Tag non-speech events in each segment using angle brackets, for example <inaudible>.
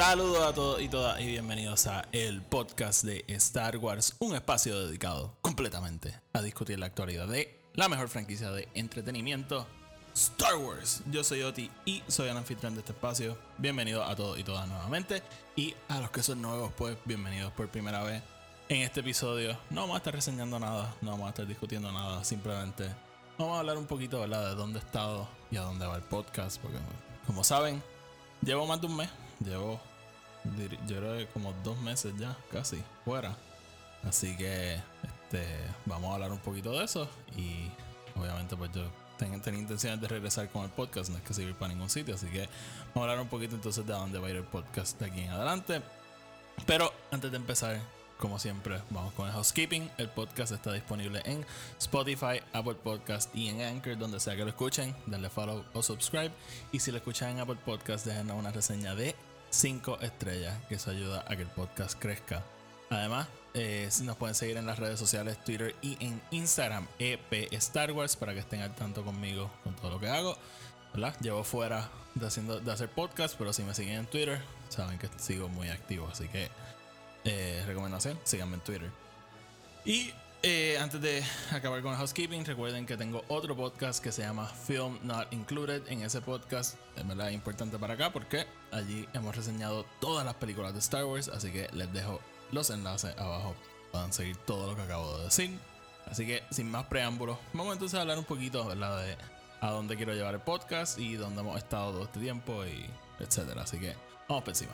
Saludos a todos y todas y bienvenidos a el podcast de Star Wars, un espacio dedicado completamente a discutir la actualidad de la mejor franquicia de entretenimiento, Star Wars. Yo soy Oti y soy el anfitrión de este espacio. Bienvenidos a todos y todas nuevamente y a los que son nuevos, pues bienvenidos por primera vez en este episodio. No vamos a estar reseñando nada, no vamos a estar discutiendo nada, simplemente vamos a hablar un poquito, ¿verdad? De dónde he estado y a dónde va el podcast, porque como saben, llevo más de un mes Llevo, yo creo que como dos meses ya, casi, fuera. Así que este, vamos a hablar un poquito de eso. Y obviamente, pues yo ten- tenía intenciones de regresar con el podcast, no es que seguir para ningún sitio. Así que vamos a hablar un poquito entonces de dónde va a ir el podcast de aquí en adelante. Pero antes de empezar, como siempre, vamos con el housekeeping. El podcast está disponible en Spotify, Apple Podcast y en Anchor, donde sea que lo escuchen. Denle follow o subscribe. Y si lo escuchan en Apple Podcast, déjenos una reseña de 5 estrellas, que eso ayuda a que el podcast crezca. Además, eh, nos pueden seguir en las redes sociales, Twitter y en Instagram, EP Star Wars, para que estén al tanto conmigo con todo lo que hago. ¿verdad? Llevo fuera de, haciendo, de hacer podcast, pero si me siguen en Twitter, saben que sigo muy activo. Así que, eh, recomendación, síganme en Twitter. Y eh, antes de acabar con el housekeeping, recuerden que tengo otro podcast que se llama Film Not Included. En ese podcast, es verdad es importante para acá porque allí hemos reseñado todas las películas de Star Wars. Así que les dejo los enlaces abajo. Puedan seguir todo lo que acabo de decir. Así que sin más preámbulos, vamos entonces a hablar un poquito ¿verdad? de a dónde quiero llevar el podcast y dónde hemos estado todo este tiempo y etcétera. Así que vamos por encima.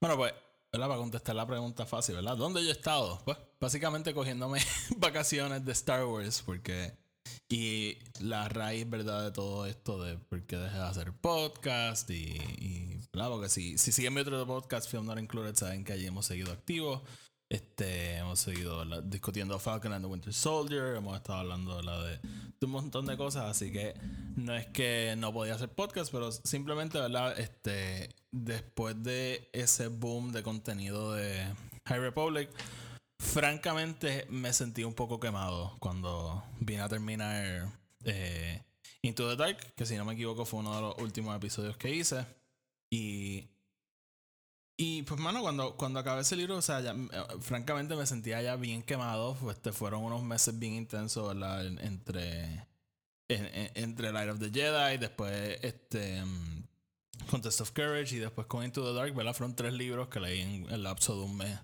Bueno, pues, ¿verdad? Para contestar la pregunta fácil, ¿verdad? ¿Dónde yo he estado? Pues, básicamente cogiéndome <laughs> vacaciones de Star Wars, porque. Y la raíz, ¿verdad? De todo esto, de por qué dejé de hacer podcast y. y ¿verdad? Porque si, si siguen mi otro podcast, Film Not Included, saben que allí hemos seguido activos. Este, hemos seguido ¿verdad? discutiendo Falcon and the Winter Soldier, hemos estado hablando ¿verdad? de, de un montón de cosas, así que no es que no podía hacer podcast, pero simplemente, ¿verdad? Este, después de ese boom de contenido de High Republic, francamente me sentí un poco quemado cuando vine a terminar eh, Into the Dark, que si no me equivoco fue uno de los últimos episodios que hice. Y y pues, mano, cuando, cuando acabé ese libro, o sea, ya, eh, francamente me sentía ya bien quemado. Pues, Este, fueron unos meses bien intensos, ¿verdad? En- Entre, en- en- entre Light of the Jedi, después este, mm, Contest of Courage y después con Into the Dark, ¿verdad? Fueron tres libros que leí en el lapso de un mes,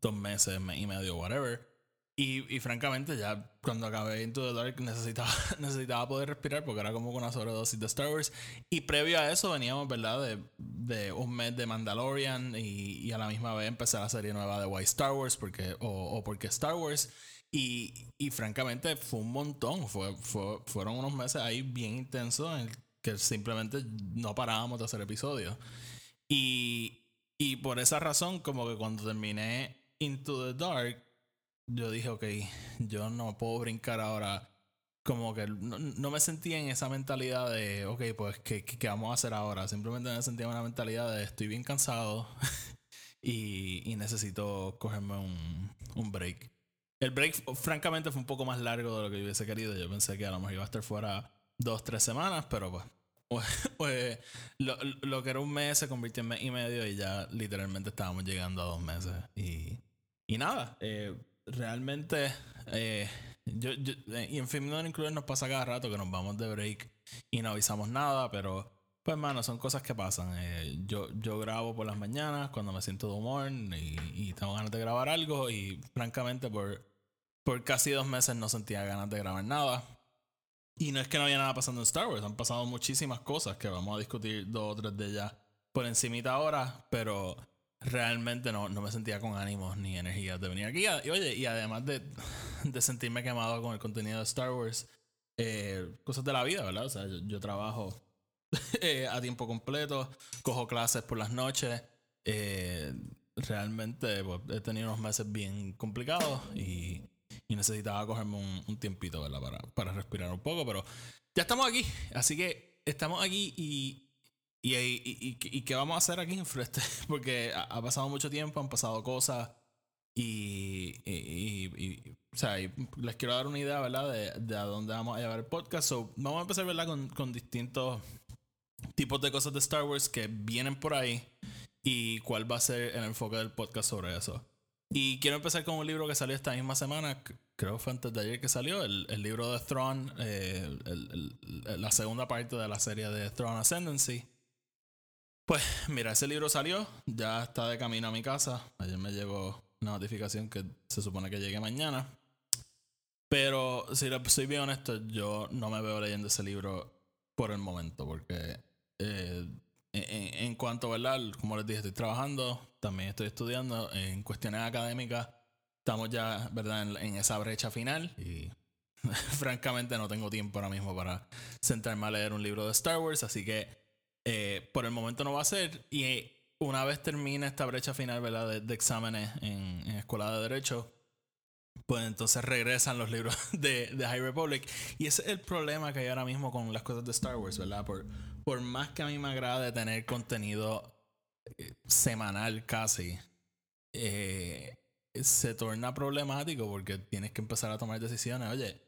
dos meses, mes y medio, whatever. Y, y francamente, ya cuando acabé Into the Dark necesitaba, <laughs> necesitaba poder respirar porque era como una sobredosis de Star Wars. Y previo a eso veníamos, ¿verdad? De, de un mes de Mandalorian y, y a la misma vez empezar la serie nueva de Why Star Wars porque, o, o porque Star Wars. Y, y francamente fue un montón. Fue, fue- fueron unos meses ahí bien intensos en el que simplemente no parábamos de hacer episodios. Y, y por esa razón, como que cuando terminé Into the Dark, yo dije, ok, yo no puedo brincar ahora. Como que no, no me sentía en esa mentalidad de, ok, pues, ¿qué, qué, qué vamos a hacer ahora? Simplemente me sentía en una mentalidad de, estoy bien cansado <laughs> y, y necesito cogerme un, un break. El break, francamente, fue un poco más largo de lo que yo hubiese querido. Yo pensé que a lo mejor iba a estar fuera dos, tres semanas, pero pues, <laughs> pues, pues, lo, lo que era un mes se convirtió en mes y medio y ya literalmente estábamos llegando a dos meses. Y, y nada, eh, realmente, eh, yo, yo- eh, y en Film No Included nos pasa cada rato que nos vamos de break y no avisamos nada, pero pues, mano, son cosas que pasan. Eh, yo, yo grabo por las mañanas cuando me siento de humor y, y tengo ganas de grabar algo y francamente por, por casi dos meses no sentía ganas de grabar nada. Y no es que no había nada pasando en Star Wars, han pasado muchísimas cosas que vamos a discutir dos o tres de ellas por encimita ahora, pero realmente no, no me sentía con ánimos ni energías de venir aquí. Y oye, y además de, de sentirme quemado con el contenido de Star Wars, eh, cosas de la vida, ¿verdad? O sea, yo, yo trabajo <laughs> eh, a tiempo completo, cojo clases por las noches eh, realmente pues, he tenido unos meses bien complicados y, y necesitaba cogerme un, un tiempito, ¿verdad? Para, para respirar un poco, pero ya estamos aquí. Así que estamos aquí y y, y, y, y, qué vamos a hacer aquí <laughs> en Freste? Porque ha, pasado mucho tiempo, han pasado cosas. Y, o sea, les quiero dar una idea, ¿verdad? De, de, a dónde vamos a llevar el podcast. So, vamos a empezar, ¿verdad? Con, con distintos tipos de cosas de Star Wars que vienen por ahí. Y cuál va a ser el enfoque del podcast sobre eso. Y quiero empezar con un libro que salió esta misma semana. Creo fue antes de ayer que salió. El, el libro de Throne. Eh, el, el, la segunda parte de la serie de Throne Ascendancy. Pues mira, ese libro salió, ya está de camino a mi casa. Ayer me llegó una notificación que se supone que llegue mañana. Pero si soy bien honesto, yo no me veo leyendo ese libro por el momento, porque eh, en, cuanto, ¿verdad? Como les dije, estoy trabajando, también estoy estudiando en cuestiones académicas. Estamos ya, ¿verdad? En, en esa brecha final y <laughs> francamente no tengo tiempo ahora mismo para sentarme a leer un libro de Star Wars, así que eh, por el momento no va a ser. Y eh, una vez termine esta brecha final ¿verdad? De, de exámenes en, Escuela de Derecho, pues entonces regresan los libros <laughs> de, de, High Republic. Y es el problema que hay ahora mismo con las cosas de Star Wars, ¿verdad? Por, por más que a mí me agrade tener contenido eh, semanal casi, se torna problemático porque tienes que empezar a tomar decisiones. Oye,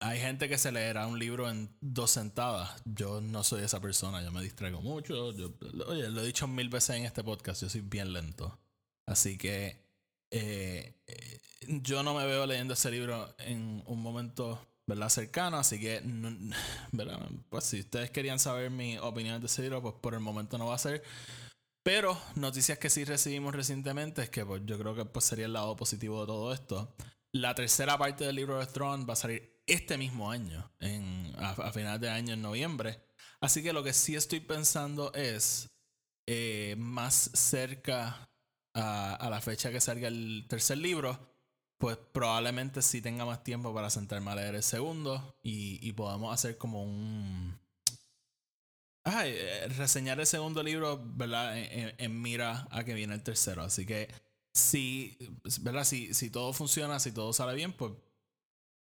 hay gente que se leerá un libro en dos sentadas. Yo no soy esa persona, yo me distraigo mucho. Yo, oye, lo he dicho mil veces en este podcast, yo soy bien lento. Así que eh, yo no me veo leyendo ese libro en un momento ¿verdad? cercano. Así que, ¿verdad? pues si ustedes querían saber mi opinión de ese libro, pues por el momento no va a ser. Pero noticias que sí recibimos recientemente es que pues, yo creo que pues, sería el lado positivo de todo esto. La tercera parte del libro de Throne va a salir este mismo año, en, a, a finales de año, en noviembre. Así que lo que sí estoy pensando es eh, más cerca a, a, la fecha que salga el tercer libro, pues probablemente sí tenga más tiempo para sentarme a leer el segundo y, y podamos hacer como un... Ay, eh, reseñar el segundo libro, ¿verdad? En, en, en, mira a que viene el tercero. Así que si, ¿verdad? Si, si todo funciona, si todo sale bien, pues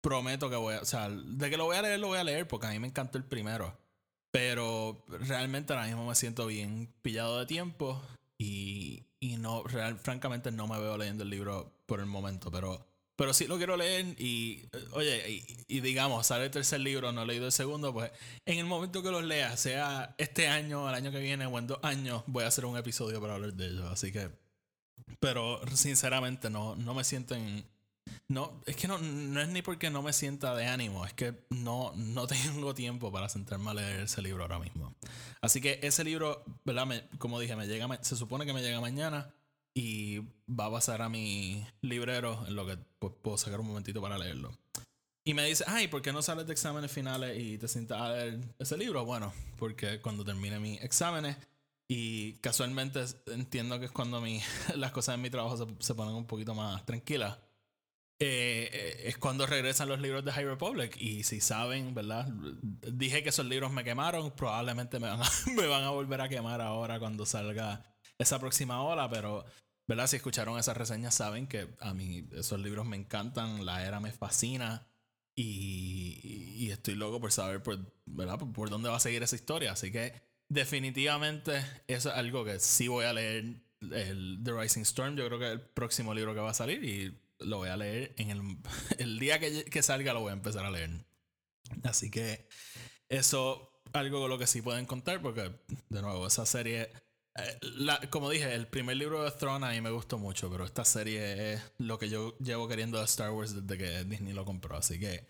prometo que voy a, o sea, de que lo voy a leer, lo voy a leer porque a mí me encantó el primero. Pero realmente ahora mismo me siento bien pillado de tiempo y, y no, real, francamente no me veo leyendo el libro por el momento, pero, pero sí lo quiero leer y, oye, y, y digamos, sale el tercer libro, no he leído el segundo, pues en el momento que los lea, sea este año, el año que viene o en dos años, voy a hacer un episodio para hablar de ellos. Así que, pero sinceramente no, no me siento en no, es que no, no es ni porque no me sienta de ánimo, es que no, no <laughs> tengo tiempo para sentarme a leer ese libro ahora mismo. Así que ese libro, ¿verdad? Como dije, me llega, se supone que me llega mañana y va a pasar a mi librero en lo que puedo sacar un momentito para leerlo. Y me dice, ay, ¿por qué no sales de exámenes finales y te sientas a leer ese libro? Bueno, porque cuando termine mis exámenes y casualmente entiendo que es cuando mi, <laughs> las cosas en mi trabajo se, se ponen un poquito más tranquilas eh, es cuando regresan los libros de High Republic. Y si saben, ¿verdad? Dije que esos libros me quemaron, probablemente me van a, <laughs> me van a volver a quemar ahora cuando salga esa próxima hora, pero... ¿verdad? Si escucharon esas reseñas saben que a mí esos libros me encantan, la era me fascina y, y estoy loco por saber por, ¿verdad? Por, por, dónde va a seguir esa historia. Así que definitivamente eso es algo que sí voy a leer. El The Rising Storm yo creo que es el próximo libro que va a salir y lo voy a leer en el, <laughs> el día que, que, salga, lo voy a empezar a leer. Así que eso, algo con lo que sí pueden contar, porque de nuevo, esa serie, eh, la, como dije, el primer libro de Throne a mí me gustó mucho, pero esta serie es lo que yo llevo queriendo de Star Wars desde que Disney lo compró. Así que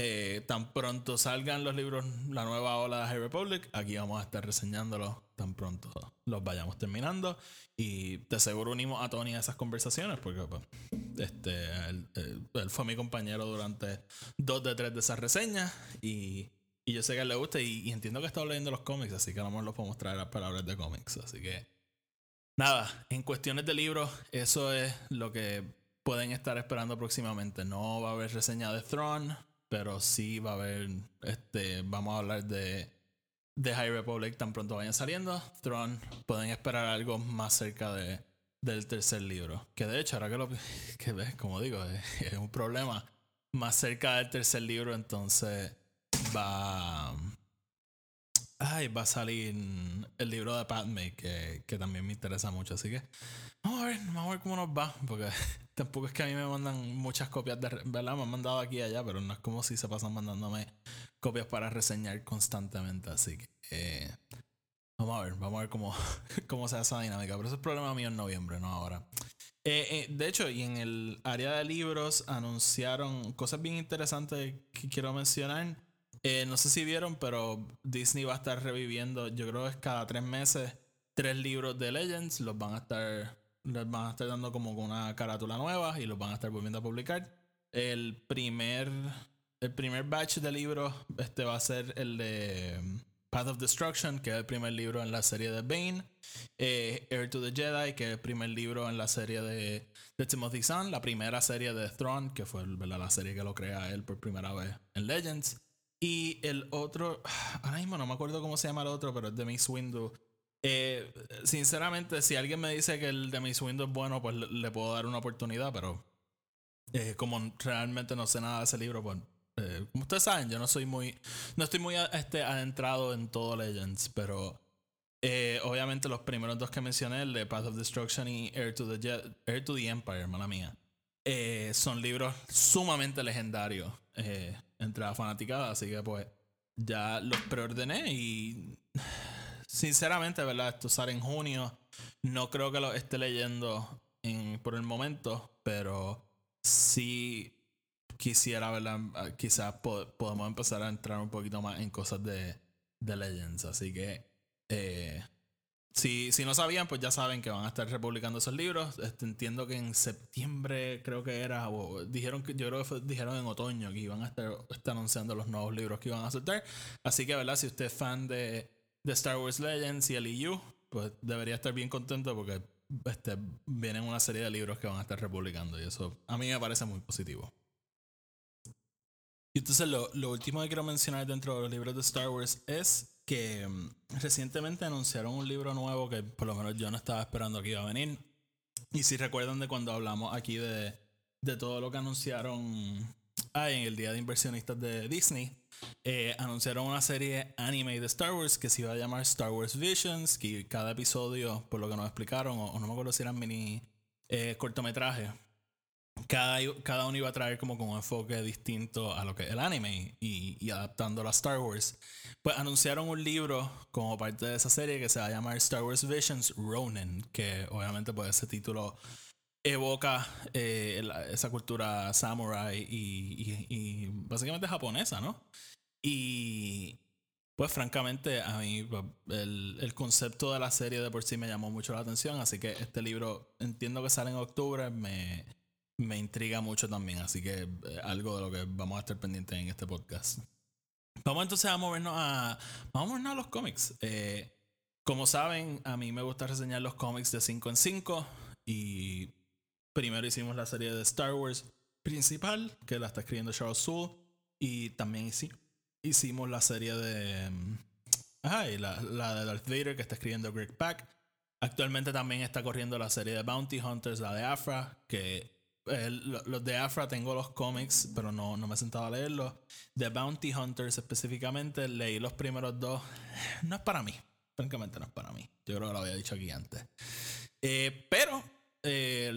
eh, tan pronto salgan los libros, la nueva ola de High Republic, aquí vamos a estar reseñándolos tan pronto los vayamos terminando. Y de seguro unimos a Tony a esas conversaciones, porque pues, este, él, él, fue mi compañero durante dos de tres de esas reseñas. Y, y yo sé que a él le gusta y, y entiendo que está leyendo los cómics, así que a lo mejor los podemos traer a palabras de cómics. Así que, nada, en cuestiones de libros, eso es lo que pueden estar esperando próximamente. No va a haber reseña de Throne pero sí va a haber, este, vamos a hablar de, de High Republic tan pronto vayan saliendo. Throne, pueden esperar algo más cerca de, del tercer libro. Que de hecho, ahora que lo <laughs> que ves, como digo, es un problema. Más cerca del tercer libro, entonces va. Ay, va a salir el libro de Padme, que, que también me interesa mucho. Así que vamos a ver, vamos a ver cómo nos va. Porque <laughs> tampoco es que a mí me mandan muchas copias de. ¿Verdad? Me han mandado aquí y allá, pero no es como si se pasan mandándome copias para reseñar constantemente. Así que eh, vamos a ver, vamos a ver cómo, <laughs> cómo se hace esa dinámica. Pero eso es problema mío en noviembre, no ahora. Eh, eh, de hecho, y en el área de libros anunciaron cosas bien interesantes que quiero mencionar. Eh, no sé si vieron, pero Disney va a estar reviviendo, yo creo que es cada tres meses, tres libros de Legends. Los van a estar, les van a estar dando como una carátula nueva y los van a estar volviendo a publicar. El primer, el primer batch de libros este va a ser el de um, Path of Destruction, que es el primer libro en la serie de Bane. Eh, Heir to the Jedi, que es el primer libro en la serie de, de Timothy. La primera serie de Throne, que fue ¿verdad? la serie que lo crea él por primera vez en Legends. Y el otro, <sighs> ahora mismo no me acuerdo cómo se llama el otro, pero es de Miss Window. Eh, sinceramente, si alguien me dice que el de Miss Window es bueno, pues le, le puedo dar una oportunidad, pero eh, como realmente no sé nada de ese libro, pues eh, como ustedes saben, yo no soy muy, no estoy muy este, adentrado en todo Legends, pero eh, obviamente los primeros dos que mencioné, el de Path of Destruction y Heir to the, Je- Heir to the Empire, mala mía, eh, son libros sumamente legendarios eh, entre la fanaticada, así que pues ya los preordené y sinceramente, ¿verdad? Esto sale en junio, no creo que lo esté leyendo en, por el momento, pero sí quisiera, ¿verdad? Quizás po- podemos empezar a entrar un poquito más en cosas de, de Legends. Así que, eh, si, si no sabían, pues ya saben que van a estar republicando esos libros. Este, entiendo que en septiembre, creo que era, o dijeron que, yo creo que dijeron en otoño que iban a estar, estar anunciando los nuevos libros que iban a soltar. Así que, ¿verdad? Si usted es fan de, de Star Wars Legends y el EU, pues debería estar bien contento porque este, vienen una serie de libros que van a estar republicando y eso a mí me parece muy positivo. Y entonces lo, lo último que quiero mencionar dentro de los libros de Star Wars es que mm, recientemente anunciaron un libro nuevo que por lo menos yo no estaba esperando que iba a venir. Y si recuerdan de cuando hablamos aquí de, de todo lo que anunciaron ah, en el Día de Inversionistas de Disney, eh, anunciaron una serie anime de Star Wars que se iba a llamar Star Wars Visions, que cada episodio, por lo que nos explicaron, o, no me acuerdo si eran mini eh, cortometrajes, cada, cada uno iba a traer como con un enfoque distinto a lo que el anime y, y adaptándolo a Star Wars. Pues anunciaron un libro como parte de esa serie que se va a llamar Star Wars Visions Ronin, que obviamente pues ese título evoca eh, esa cultura samurai y básicamente japonesa, ¿no? Y pues francamente a mí pues, el, el concepto de la serie de por sí me llamó mucho la atención, así que este libro entiendo que sale en octubre, me, me intriga mucho también, así que eh, algo de lo que vamos a estar pendientes en este podcast. Vamos entonces a movernos a, vamos a, los cómics. Eh, como saben, a mí me gusta reseñar los cómics de 5 en 5 y primero hicimos la serie de Star Wars principal, que la está escribiendo Charles Soule, y también hici- hicimos la serie de... mm, Ajá, la, la de Darth Vader que está escribiendo Greg Pak. Actualmente también está corriendo la serie de Bounty Hunters, la de Afra, que lo- los de Afra tengo los cómics, pero no, no me he sentado a leerlos. De Bounty Hunters específicamente, leí los primeros dos. No es para mí, francamente no es para mí. Yo creo que lo había dicho aquí antes. Eh, pero eh,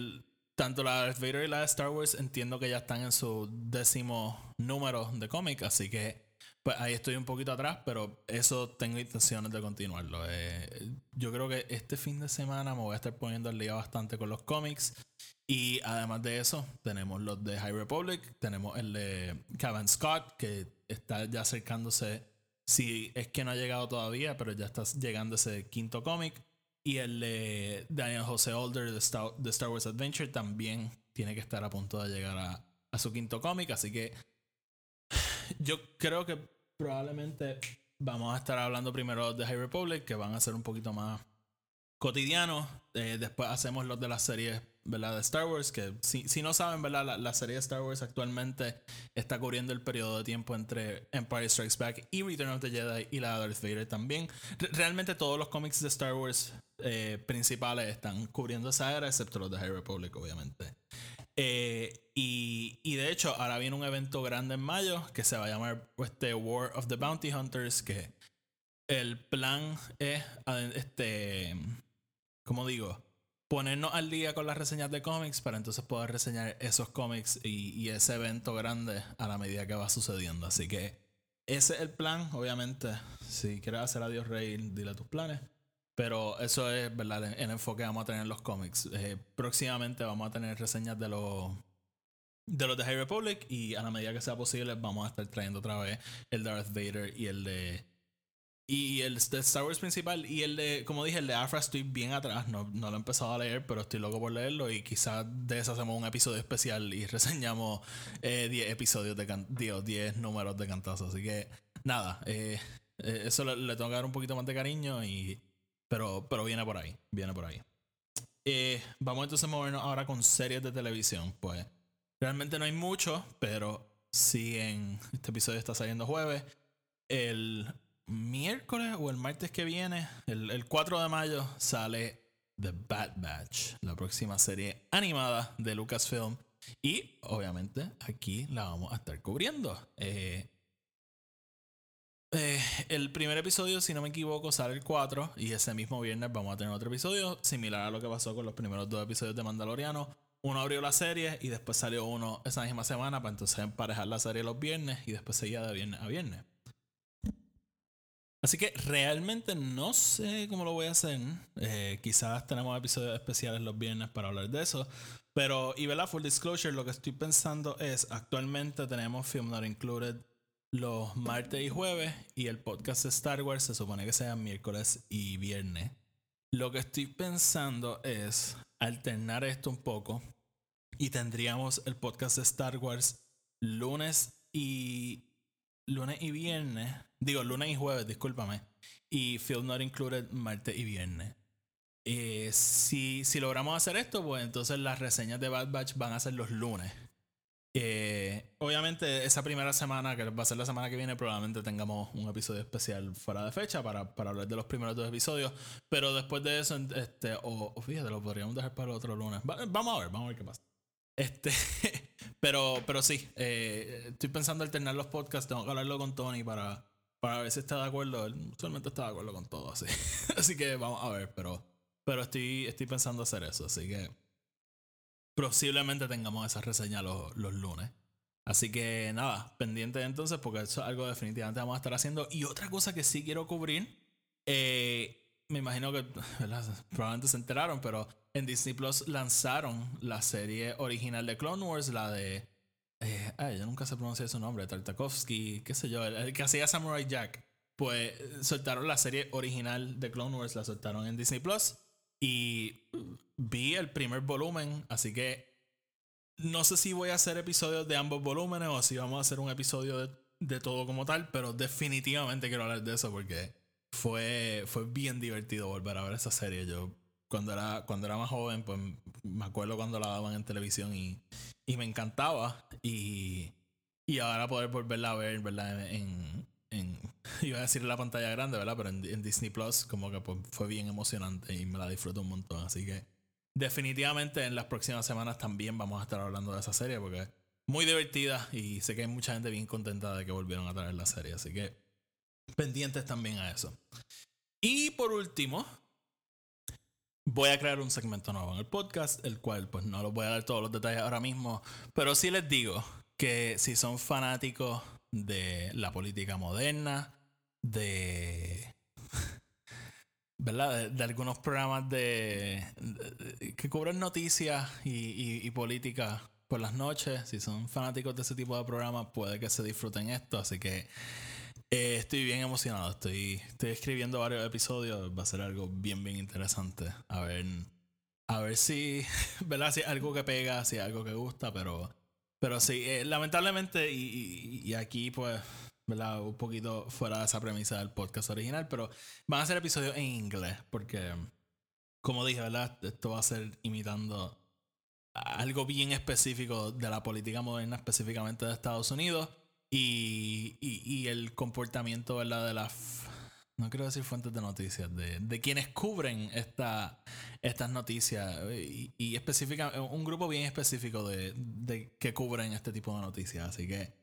tanto la Darth Vader y la de Star Wars entiendo que ya están en su décimo número de cómic, así que pues ahí estoy un poquito atrás, pero eso tengo intenciones de continuarlo. Eh, yo creo que este fin de semana me voy a estar poniendo al día bastante con los cómics. Y además de eso, tenemos los de High Republic, tenemos el de Kevin Scott, que está ya acercándose, si es que no ha llegado todavía, pero ya está llegando ese quinto cómic. Y el de Daniel Jose Older de Star, de Star Wars Adventure también tiene que estar a punto de llegar a, a su quinto cómic. Así que yo creo que probablemente vamos a estar hablando primero de High Republic, que van a ser un poquito más cotidianos. Eh, después hacemos los de las series ¿verdad? De Star Wars, que si, si no saben, ¿verdad? La, la, serie de Star Wars actualmente está cubriendo el periodo de tiempo entre Empire Strikes Back y Return of the Jedi y la de Darth Vader también. realmente todos los cómics de Star Wars eh, principales están cubriendo esa era, excepto los de High Republic, obviamente. Eh, y, y, de hecho, ahora viene un evento grande en mayo que se va a llamar este War of the Bounty Hunters, que el plan es, este, como digo, ponernos al día con las reseñas de cómics para entonces poder reseñar esos cómics y, ese evento grande a la medida que va sucediendo. Así que ese es el plan, obviamente. Si quieres hacer adiós rey, dile tus planes. Pero eso es, ¿verdad? El, enfoque que vamos a tener en los cómics. Eh, próximamente vamos a tener reseñas de los de los de High Republic y a la medida que sea posible vamos a estar trayendo otra vez el Darth Vader y el de y el de Star Wars principal y el de, como dije, el de Afra estoy bien atrás, no, no lo he empezado a leer, pero estoy loco por leerlo y quizás de eso hacemos un episodio especial y <laughs> reseñamos 10 eh, episodios de 10 números de cantazo. Así que nada, eh, eso le, le, tengo que dar un poquito más de cariño y pero, pero viene por ahí, viene por ahí. Eh, vamos entonces a movernos ahora con series de televisión. Pues realmente no hay mucho, pero sí en este episodio está saliendo jueves. El miércoles o el martes que viene, el, el 4 de mayo, sale The Bad Batch, la próxima serie animada de Lucasfilm. Y obviamente aquí la vamos a estar cubriendo. Eh, eh, el primer episodio, si no me equivoco, sale el 4 y ese mismo viernes vamos a tener otro episodio similar a lo que pasó con los primeros dos episodios de Mandaloriano. Uno abrió la serie y después salió uno esa misma semana para entonces emparejar la serie los viernes y después seguía de viernes a viernes. Así que realmente no sé cómo lo voy a hacer. Eh, quizás tenemos episodios especiales los viernes para hablar de eso. Pero, y vela, full disclosure, lo que estoy pensando es, actualmente tenemos Film Not Included los martes y jueves y el podcast de Star Wars se supone que sea miércoles y viernes. Lo que estoy pensando es alternar esto un poco y tendríamos el podcast de Star Wars lunes y lunes y viernes, digo lunes y jueves, discúlpame, y Film Not Included martes y viernes. Eh, si, si logramos hacer esto, pues entonces las reseñas de Bad Batch van a ser los lunes. Eh, obviamente, esa primera semana, que va a ser la semana que viene, probablemente tengamos un episodio especial fuera de fecha para, para hablar de los primeros dos episodios. Pero después de eso, este, o, fíjate, lo podríamos dejar para el otro lunes. vamos a ver, vamos a ver qué pasa. Este, <laughs> pero, pero sí, eh, estoy pensando alternar los podcasts. Tengo que hablarlo con Tony para, para ver si está de acuerdo. Él usualmente está de acuerdo con todo, así. <laughs> así que vamos a ver, pero, pero estoy, estoy pensando hacer eso. Así que posiblemente tengamos esa reseña los, los lunes. Así que nada, pendiente entonces, porque eso es algo definitivamente vamos a estar haciendo. Y otra cosa que sí quiero cubrir, eh, me imagino que probablemente se enteraron, pero en Disney Plus lanzaron la serie original de Clone Wars, la de. Eh, ay, yo nunca sé pronunciar su nombre, Tartakovsky, qué sé yo, el, que hacía Samurai Jack. Pues soltaron la serie original de Clone Wars, la soltaron en Disney Plus. Y vi el primer volumen, así que no sé si voy a hacer episodios de ambos volúmenes o si vamos a hacer un episodio de, todo como tal, pero definitivamente quiero hablar de eso porque fue, fue bien divertido volver a ver esa serie. Yo cuando era, cuando era más joven, pues me acuerdo cuando la daban en televisión y, y me encantaba. Y, y ahora poder volverla a ver, ¿verdad? En, en, <laughs> iba a decir la pantalla grande, ¿verdad? Pero en, Disney Plus como que pues, fue bien emocionante y me la disfruto un montón. Así que definitivamente en las próximas semanas también vamos a estar hablando de esa serie porque es muy divertida y sé que hay mucha gente bien contenta de que volvieron a traer la serie. Así que pendientes también a eso. Y por último, voy a crear un segmento nuevo en el podcast, el cual pues no los voy a dar todos los detalles ahora mismo, pero sí les digo que si son fanáticos de la política moderna, de. <laughs> ¿Verdad? De, algunos programas de, que cubren noticias y, política por las noches. Si son fanáticos de ese tipo de programas, puede que se disfruten esto. Así que eh, estoy bien emocionado. Estoy, estoy escribiendo varios episodios. Va a ser algo bien, bien interesante. A ver, a ver si, <laughs> ¿verdad? Si algo que pega, si algo que gusta, pero pero sí, eh, lamentablemente, y, aquí pues, ¿verdad? Un poquito fuera de esa premisa del podcast original, pero van a ser episodios en inglés, porque, como dije, ¿verdad? Esto va a ser imitando algo bien específico de la política moderna, específicamente de Estados Unidos, y, y, el comportamiento de las, no quiero decir fuentes de noticias, de, de quienes cubren esta, estas noticias, y, y específicamente, un grupo bien específico de, de que cubren este tipo de noticias. Así que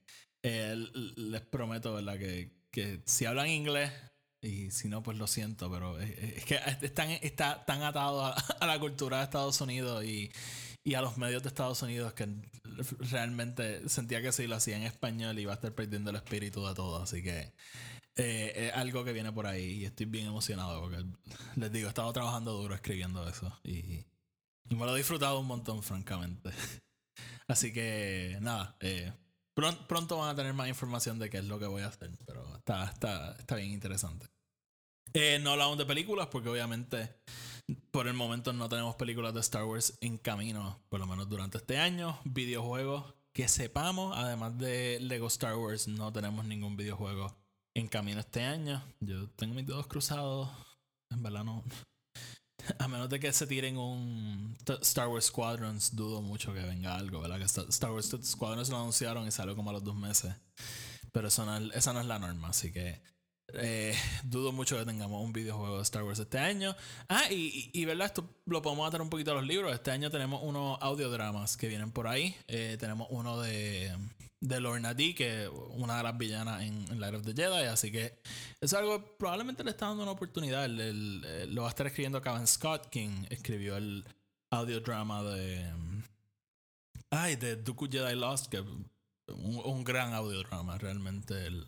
eh, les prometo ¿verdad? Que, que si hablan inglés, y si no, pues lo siento, pero es, que están, está tan atado a, la cultura de Estados Unidos y, y, a los medios de Estados Unidos que realmente sentía que si lo hacía en español iba a estar perdiendo el espíritu de todo. Así que eh, es algo que viene por ahí y estoy bien emocionado porque les digo, he estado trabajando duro escribiendo eso y, y me lo he disfrutado un montón, francamente. <laughs> Así que nada, eh, pronto, pronto van a tener más información de qué es lo que voy a hacer, pero está, está, está bien interesante. Eh, no hablamos de películas porque obviamente por el momento no tenemos películas de Star Wars en camino, por lo menos durante este año. Videojuegos que sepamos, además de Lego Star Wars, no tenemos ningún videojuego en camino este año. Yo tengo mis dedos cruzados. En verdad no. <laughs> A menos de que se tiren un Star Wars Squadrons, dudo mucho que venga algo, ¿verdad? Que Star Wars Squadrons lo anunciaron y salió como a los dos meses. Pero eso no, esa no es la norma, así que eh, dudo mucho que tengamos un videojuego de Star Wars este año. Ah, y, verdad, esto lo podemos atar un poquito a los libros. Este año tenemos unos audiodramas que vienen por ahí. Eh, tenemos uno de, de Lorna D, que es una de las villanas en, en, Light of the Jedi. Así que es algo que probablemente le está dando una oportunidad. El, el, lo va a estar escribiendo Kevin Scott, quien escribió el audiodrama de. Ay, de Dooku Jedi Lost, que un, un gran audiodrama, realmente. El,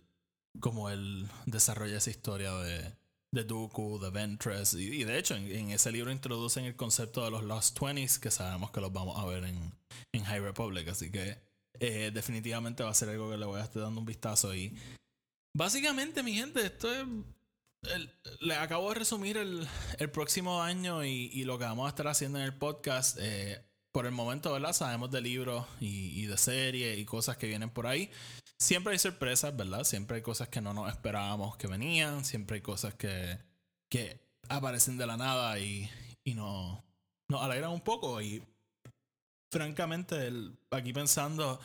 como él desarrolla esa historia de, de Dooku, de Ventress. Y, y de hecho, en, en, ese libro introducen el concepto de los Lost Twenties, que sabemos que los vamos a ver en, en High Republic. Así que eh, definitivamente va a ser algo que le voy a estar dando un vistazo. Y básicamente, mi gente, esto es. El, le acabo de resumir el, el próximo año y, y, lo que vamos a estar haciendo en el podcast. Eh, por el momento, ¿verdad? Sabemos de libros y, y de series y cosas que vienen por ahí siempre hay sorpresas, ¿verdad? Siempre hay cosas que no nos esperábamos que venían, siempre hay cosas que, que aparecen de la nada y, y nos, nos alegran un poco. Y francamente, el, aquí pensando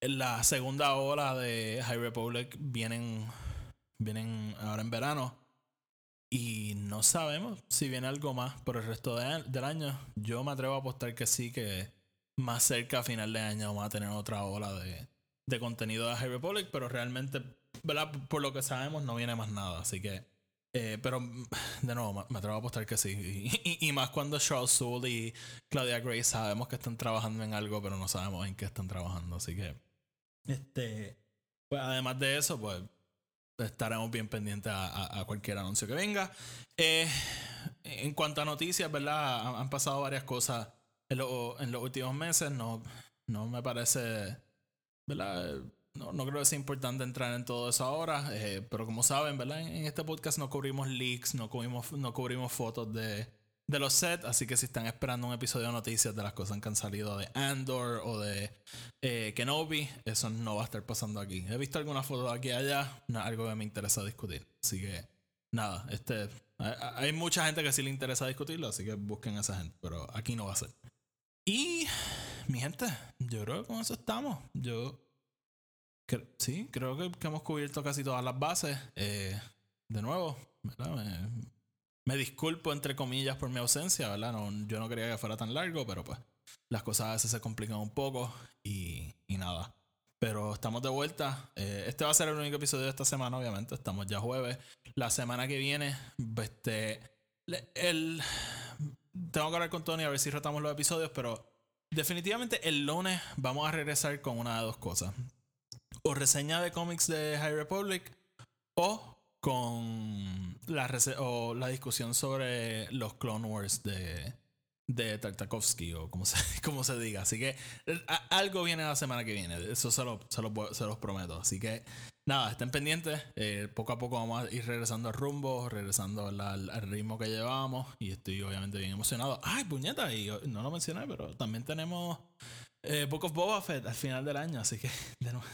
en la segunda ola de High Republic, vienen, vienen ahora en verano. Y no sabemos si viene algo más por el resto de, del año. Yo me atrevo a apostar que sí, que más cerca a final de año vamos a tener otra ola de, de contenido de High Republic, pero realmente, ¿verdad? Por lo que sabemos, no viene más nada. Así que. Eh, pero, de nuevo, me atrevo a apostar que sí. Y, y, y, más cuando Charles Soule y Claudia Gray sabemos que están trabajando en algo, pero no sabemos en qué están trabajando. Así que. Este. Pues además de eso, pues. Estaremos bien pendientes a, a, a cualquier anuncio que venga. Eh, en cuanto a noticias, ¿verdad? Han, han pasado varias cosas en, lo, en los últimos meses. No, no me parece ¿verdad? No, no creo que sea importante entrar en todo eso ahora, eh, pero como saben, ¿verdad? En, en, este podcast no cubrimos leaks, no cubrimos, no cubrimos fotos de, de los sets, así que si están esperando un episodio de noticias de las cosas que han salido de Andor o de eh, Kenobi, eso no va a estar pasando aquí. He visto algunas fotos aquí y allá, no, algo que me interesa discutir, así que nada, este, hay, hay mucha gente que sí le interesa discutirlo, así que busquen a esa gente, pero aquí no va a ser. Y mi gente, yo creo que con eso estamos. Yo sí, creo que, hemos cubierto casi todas las bases. Eh, de nuevo. Me, disculpo entre comillas por mi ausencia, ¿verdad? No, yo no quería que fuera tan largo, pero pues las cosas a veces se complican un poco y, y nada. Pero estamos de vuelta. Eh, este va a ser el único episodio de esta semana, obviamente. Estamos ya jueves. La semana que viene, este. El, tengo que hablar con Tony a ver si rotamos los episodios, pero definitivamente el lunes vamos a regresar con una de dos cosas. O reseña de cómics de High Republic o con la, o la discusión sobre los Clone Wars de, de Tartakovsky o como se, <laughs> como se diga. Así que algo viene la semana que viene. Eso se, lo, se, lo, se los prometo. Así que nada, estén pendientes. Eh, poco a poco vamos a ir regresando al rumbo, regresando al, al, ritmo que llevábamos. Y estoy obviamente bien emocionado. ¡Ay, puñeta! Y no lo mencioné, pero también tenemos eh, Book of Boba Fett al final del año. Así que, <laughs> de nuevo,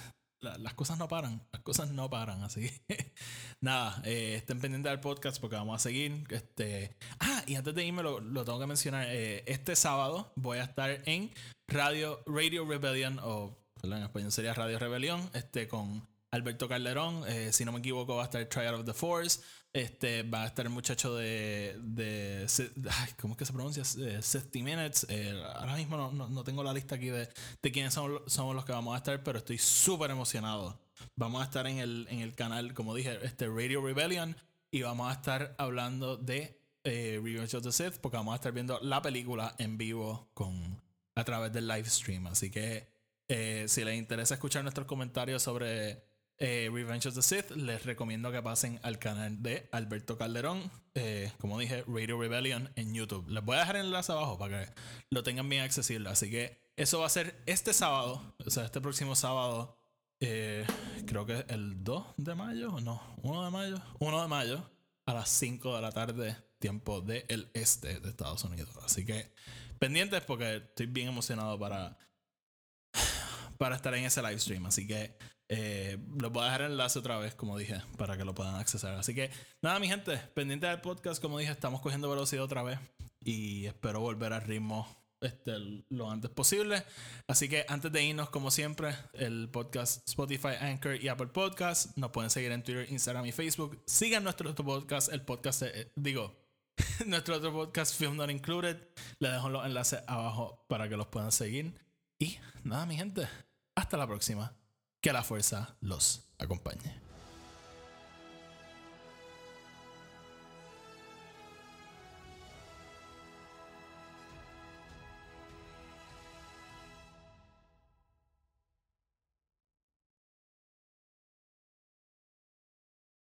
las cosas no paran, las cosas no paran, así que <laughs> nada, eh, estén pendientes del podcast porque vamos a seguir. Este, ah, y antes de irme lo, tengo que mencionar, eh, este sábado voy a estar en Radio, Radio Rebellion, o en español sería Radio Rebelión, este, con Alberto Calderón, eh, si no me equivoco va a estar Trial of the Force. Este, va a estar el muchacho de. de ¿Cómo es que se pronuncia? 60 Minutes. Eh, ahora mismo no, no, tengo la lista aquí de, de quiénes somos, los que vamos a estar, pero estoy súper emocionado. Vamos a estar en el, en el canal, como dije, este Radio Rebellion. Y vamos a estar hablando de eh, Revenge of the Sith, porque vamos a estar viendo la película en vivo con, a través del live stream. Así que eh, si les interesa escuchar nuestros comentarios sobre eh, Revenge of the Sith, les recomiendo que pasen al canal de Alberto Calderón, eh, como dije, Radio Rebellion en YouTube. Les voy a dejar el enlace abajo para que lo tengan bien accesible. Así que eso va a ser este sábado, o sea, este próximo sábado, eh, creo que el 2 de mayo, no, 1 de mayo, 1 de mayo, a las 5 de la tarde, tiempo del este de Estados Unidos. Así que pendientes porque estoy bien emocionado para, para estar en ese live stream. Así que eh, les voy a dejar el enlace otra vez, como dije, para que lo puedan acceder. Así que nada, mi gente, pendiente del podcast, como dije, estamos cogiendo velocidad otra vez y espero volver al ritmo este, lo antes posible. Así que antes de irnos, como siempre, el podcast Spotify, Anchor y Apple Podcast. Nos pueden seguir en Twitter, Instagram y Facebook. Sigan nuestro otro podcast, el podcast, eh, digo, <laughs> nuestro otro podcast, Film Not Included. Les dejo los enlaces abajo para que los puedan seguir. Y nada, mi gente, hasta la próxima. Que la fuerza los acompañe.